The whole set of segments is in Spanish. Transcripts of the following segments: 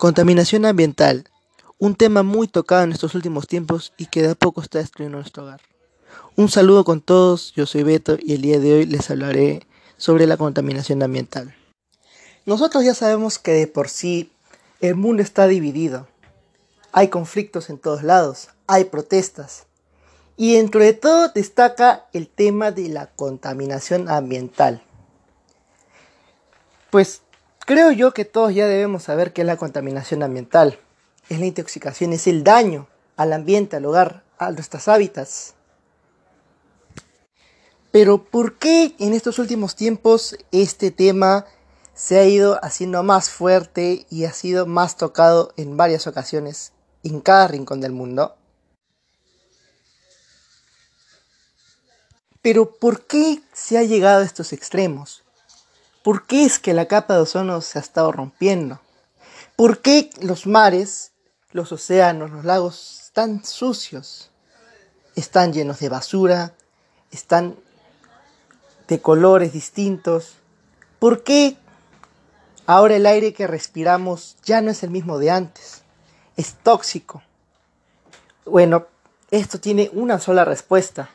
Contaminación ambiental, un tema muy tocado en estos últimos tiempos y que de a poco está destruyendo nuestro hogar. Un saludo con todos, yo soy Beto y el día de hoy les hablaré sobre la contaminación ambiental. Nosotros ya sabemos que de por sí el mundo está dividido. Hay conflictos en todos lados, hay protestas. Y dentro de todo destaca el tema de la contaminación ambiental. Pues Creo yo que todos ya debemos saber qué es la contaminación ambiental. Es la intoxicación, es el daño al ambiente, al hogar, a nuestros hábitats. Pero ¿por qué en estos últimos tiempos este tema se ha ido haciendo más fuerte y ha sido más tocado en varias ocasiones en cada rincón del mundo? Pero ¿por qué se ha llegado a estos extremos? ¿Por qué es que la capa de ozono se ha estado rompiendo? ¿Por qué los mares, los océanos, los lagos están sucios? Están llenos de basura, están de colores distintos. ¿Por qué ahora el aire que respiramos ya no es el mismo de antes? Es tóxico. Bueno, esto tiene una sola respuesta,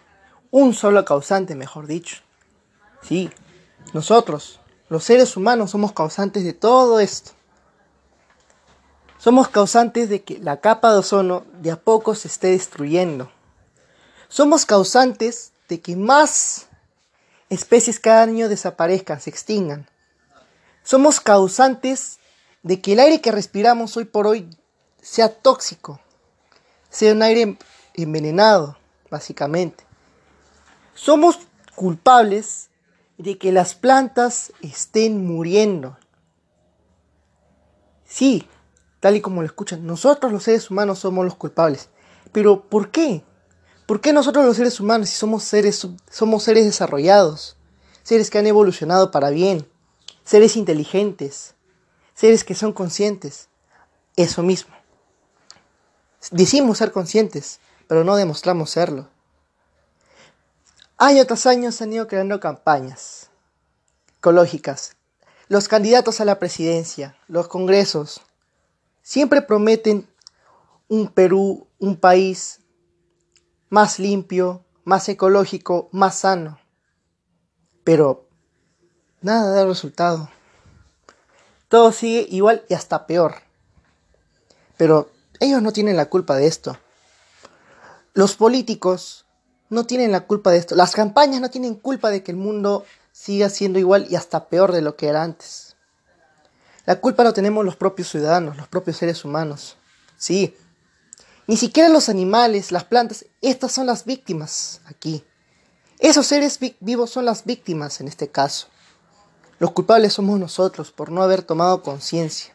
un solo causante, mejor dicho. Sí, nosotros, los seres humanos somos causantes de todo esto. Somos causantes de que la capa de ozono de a poco se esté destruyendo. Somos causantes de que más especies cada año desaparezcan, se extingan. Somos causantes de que el aire que respiramos hoy por hoy sea tóxico, sea un aire envenenado, básicamente. Somos culpables de que las plantas estén muriendo. Sí, tal y como lo escuchan, nosotros los seres humanos somos los culpables. Pero ¿por qué? ¿Por qué nosotros los seres humanos, si somos seres, somos seres desarrollados, seres que han evolucionado para bien, seres inteligentes, seres que son conscientes? Eso mismo. Decimos ser conscientes, pero no demostramos serlo. Año tras año se han ido creando campañas ecológicas. Los candidatos a la presidencia, los congresos, siempre prometen un Perú, un país más limpio, más ecológico, más sano. Pero nada da resultado. Todo sigue igual y hasta peor. Pero ellos no tienen la culpa de esto. Los políticos no tienen la culpa de esto. Las campañas no tienen culpa de que el mundo siga siendo igual y hasta peor de lo que era antes. La culpa lo tenemos los propios ciudadanos, los propios seres humanos. Sí. Ni siquiera los animales, las plantas, estas son las víctimas aquí. Esos seres vivos son las víctimas en este caso. Los culpables somos nosotros por no haber tomado conciencia.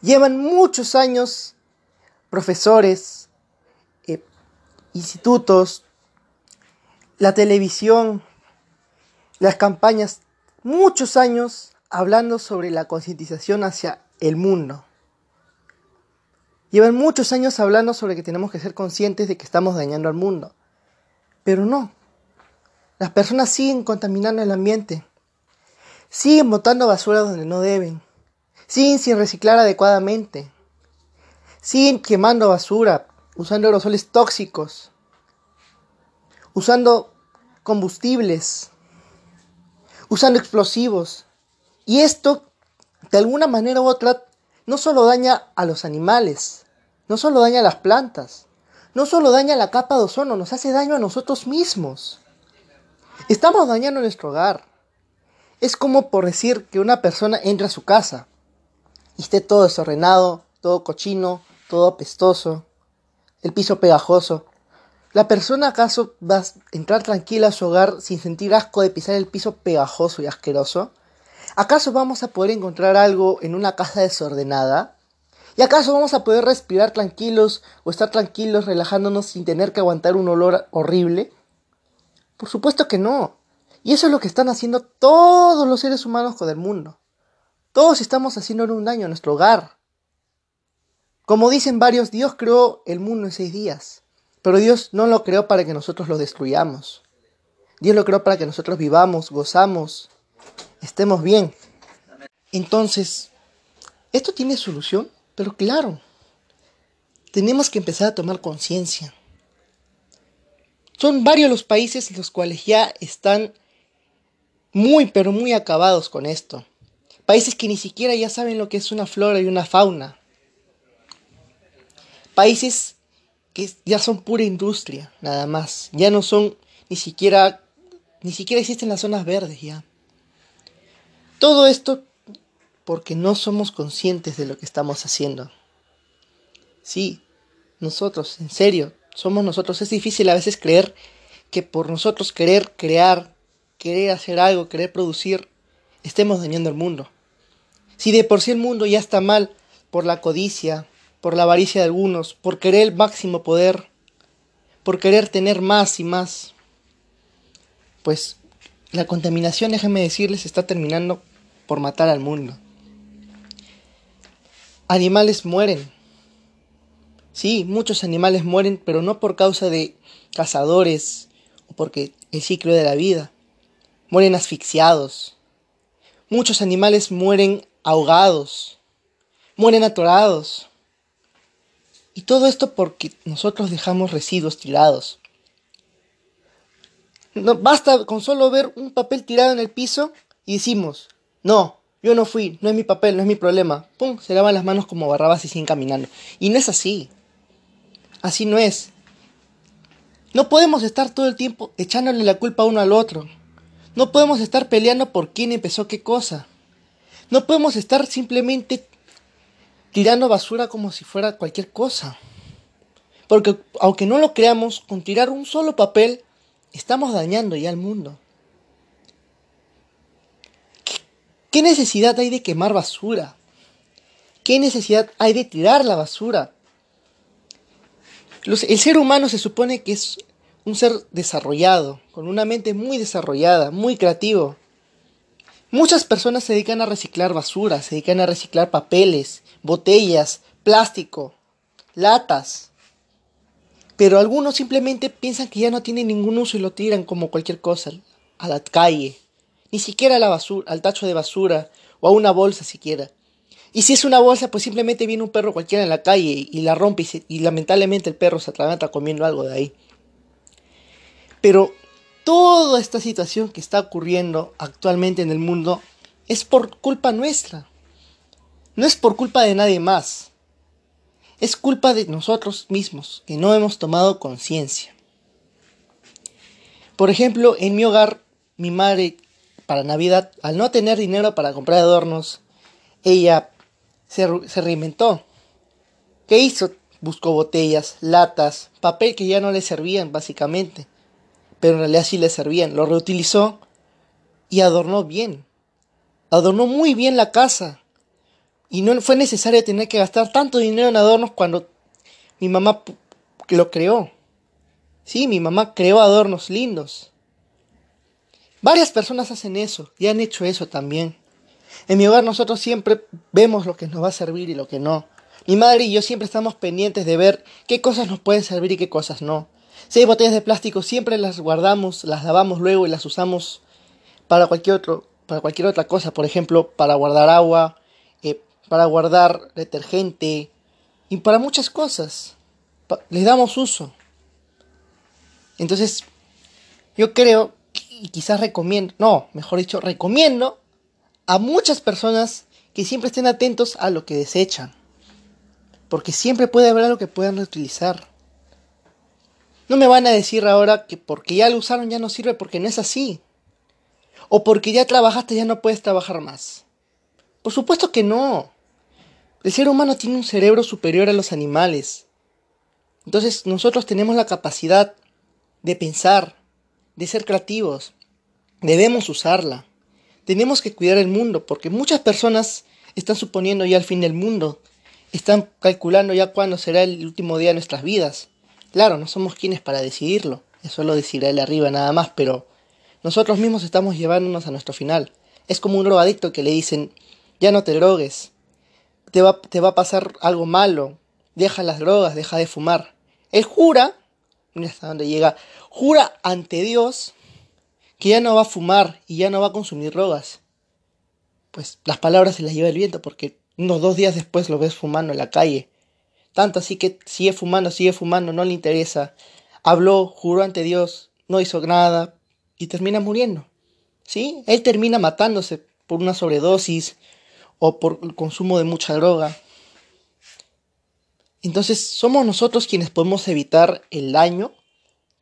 Llevan muchos años profesores, institutos, la televisión, las campañas, muchos años hablando sobre la concientización hacia el mundo. Llevan muchos años hablando sobre que tenemos que ser conscientes de que estamos dañando al mundo. Pero no. Las personas siguen contaminando el ambiente. Siguen botando basura donde no deben. Siguen sin reciclar adecuadamente. Siguen quemando basura, usando aerosoles tóxicos, usando combustibles, usando explosivos. Y esto, de alguna manera u otra, no solo daña a los animales, no solo daña a las plantas, no solo daña la capa de ozono, nos hace daño a nosotros mismos. Estamos dañando nuestro hogar. Es como por decir que una persona entra a su casa y esté todo desordenado, todo cochino, todo apestoso el piso pegajoso. ¿La persona acaso va a entrar tranquila a su hogar sin sentir asco de pisar el piso pegajoso y asqueroso? ¿Acaso vamos a poder encontrar algo en una casa desordenada? ¿Y acaso vamos a poder respirar tranquilos o estar tranquilos relajándonos sin tener que aguantar un olor horrible? Por supuesto que no. Y eso es lo que están haciendo todos los seres humanos con el mundo. Todos estamos haciendo un daño a nuestro hogar, como dicen varios, Dios creó el mundo en seis días, pero Dios no lo creó para que nosotros lo destruyamos. Dios lo creó para que nosotros vivamos, gozamos, estemos bien. Entonces, ¿Esto tiene solución? Pero claro, tenemos que empezar a tomar conciencia. Son varios los países los cuales ya están muy, pero muy acabados con esto. Países que ni siquiera ya saben lo que es una flora y una fauna. Países que ya son pura industria, nada más. Ya no son ni siquiera, ni siquiera existen las zonas verdes ya. Todo esto porque no somos conscientes de lo que estamos haciendo. Sí, nosotros, en serio, somos nosotros. Es difícil a veces creer que por nosotros querer crear, querer hacer algo, querer producir, estemos dañando el mundo. Si de por sí el mundo ya está mal por la codicia, por la avaricia de algunos, por querer el máximo poder, por querer tener más y más, pues la contaminación, déjenme decirles, está terminando por matar al mundo. Animales mueren. Sí, muchos animales mueren, pero no por causa de cazadores o porque el ciclo de la vida. Mueren asfixiados. Muchos animales mueren ahogados. Mueren atorados. Y todo esto porque nosotros dejamos residuos tirados. No, basta con solo ver un papel tirado en el piso y decimos, no, yo no fui, no es mi papel, no es mi problema. Pum, se lavan las manos como barrabas y siguen caminando. Y no es así. Así no es. No podemos estar todo el tiempo echándole la culpa uno al otro. No podemos estar peleando por quién empezó qué cosa. No podemos estar simplemente tirando basura como si fuera cualquier cosa. Porque aunque no lo creamos, con tirar un solo papel, estamos dañando ya al mundo. ¿Qué necesidad hay de quemar basura? ¿Qué necesidad hay de tirar la basura? el ser humano se supone que es un ser desarrollado, con una mente muy desarrollada, muy creativo. Muchas personas se dedican a reciclar basura, se dedican a reciclar papeles, botellas, plástico, latas. Pero algunos simplemente piensan que ya no tienen ningún uso y lo tiran como cualquier cosa a la calle. Ni siquiera a la basura, al tacho de basura o a una bolsa siquiera. Y si es una bolsa, pues simplemente viene un perro cualquiera en la calle y la rompe y, y lamentablemente el perro se atraganta comiendo algo de ahí. Pero toda esta situación que está ocurriendo actualmente en el mundo es por culpa nuestra. No es por culpa de nadie más. Es culpa de nosotros mismos que no hemos tomado conciencia. Por ejemplo, en mi hogar, mi madre para Navidad, al no tener dinero para comprar adornos, ella se, se reinventó. ¿Qué hizo? Buscó botellas, latas, papel que ya no le servían básicamente, pero en realidad sí le servían. Lo reutilizó y adornó bien. Adornó muy bien la casa. Y no fue necesario tener que gastar tanto dinero en adornos cuando mi mamá lo creó. Sí, mi mamá creó adornos lindos. Varias personas hacen eso y han hecho eso también. En mi hogar nosotros siempre vemos lo que nos va a servir y lo que no. Mi madre y yo siempre estamos pendientes de ver qué cosas nos pueden servir y qué cosas no. Hay botellas de plástico siempre las guardamos, las lavamos luego y las usamos para cualquier otro, para cualquier otra cosa, por ejemplo, para guardar agua, para guardar detergente y para muchas cosas. Les damos uso. Entonces, yo creo y quizás recomiendo, no, mejor dicho, recomiendo a muchas personas que siempre estén atentos a lo que desechan. Porque siempre puede haber algo que puedan reutilizar. No me van a decir ahora que porque ya lo usaron ya no sirve porque no es así. O porque ya trabajaste ya no puedes trabajar más. Por supuesto que no. El ser humano tiene un cerebro superior a los animales. Entonces nosotros tenemos la capacidad de pensar, de ser creativos. Debemos usarla. Tenemos que cuidar el mundo porque muchas personas están suponiendo ya el fin del mundo. Están calculando ya cuándo será el último día de nuestras vidas. Claro, no somos quienes para decidirlo. Eso lo decidirá él arriba nada más, pero nosotros mismos estamos llevándonos a nuestro final. Es como un drogadicto que le dicen, ya no te drogues, te va, te va a pasar algo malo, deja las drogas, deja de fumar. Él jura, mira hasta dónde llega, jura ante Dios que ya no va a fumar y ya no va a consumir drogas. Pues las palabras se las lleva el viento porque Unos dos días después lo ves fumando en la calle. Tanto así que sigue fumando, sigue fumando, no le interesa. Habló, juró ante Dios, no hizo nada y termina muriendo. ¿Sí? Él termina matándose por una sobredosis o por el consumo de mucha droga. Entonces, ¿somos nosotros quienes podemos evitar el daño?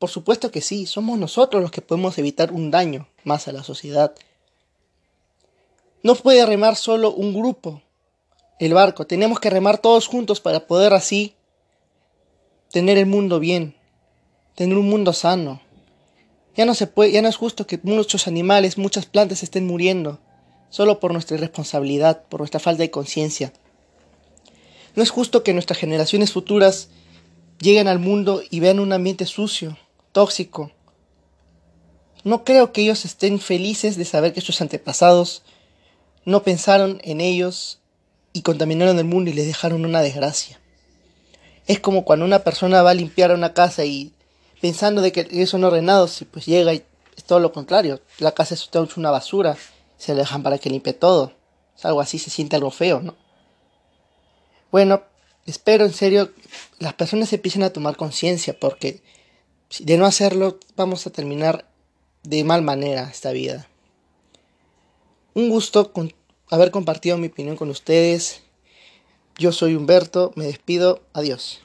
Por supuesto que sí, somos nosotros los que podemos evitar un daño más a la sociedad. No puede remar solo un grupo el barco, tenemos que remar todos juntos para poder así tener el mundo bien, tener un mundo sano. Ya no ya no es justo que muchos animales, muchas plantas estén muriendo solo por nuestra irresponsabilidad, por nuestra falta de conciencia. No es justo que nuestras generaciones futuras lleguen al mundo y vean un ambiente sucio, tóxico. No creo que ellos estén felices de saber que sus antepasados no pensaron en ellos y contaminaron el mundo y les dejaron una desgracia. Es como cuando una persona va a limpiar una casa y pensando de que eso no ordenado, si pues llega y es todo lo contrario. La casa es una basura, se le dejan para que limpie todo. Algo así, se siente algo feo, ¿no? Bueno, espero en serio las personas empiecen a tomar conciencia porque de no hacerlo vamos a terminar de mal manera esta vida. Un gusto con haber compartido mi opinión con ustedes. Yo soy Humberto, me despido, adiós.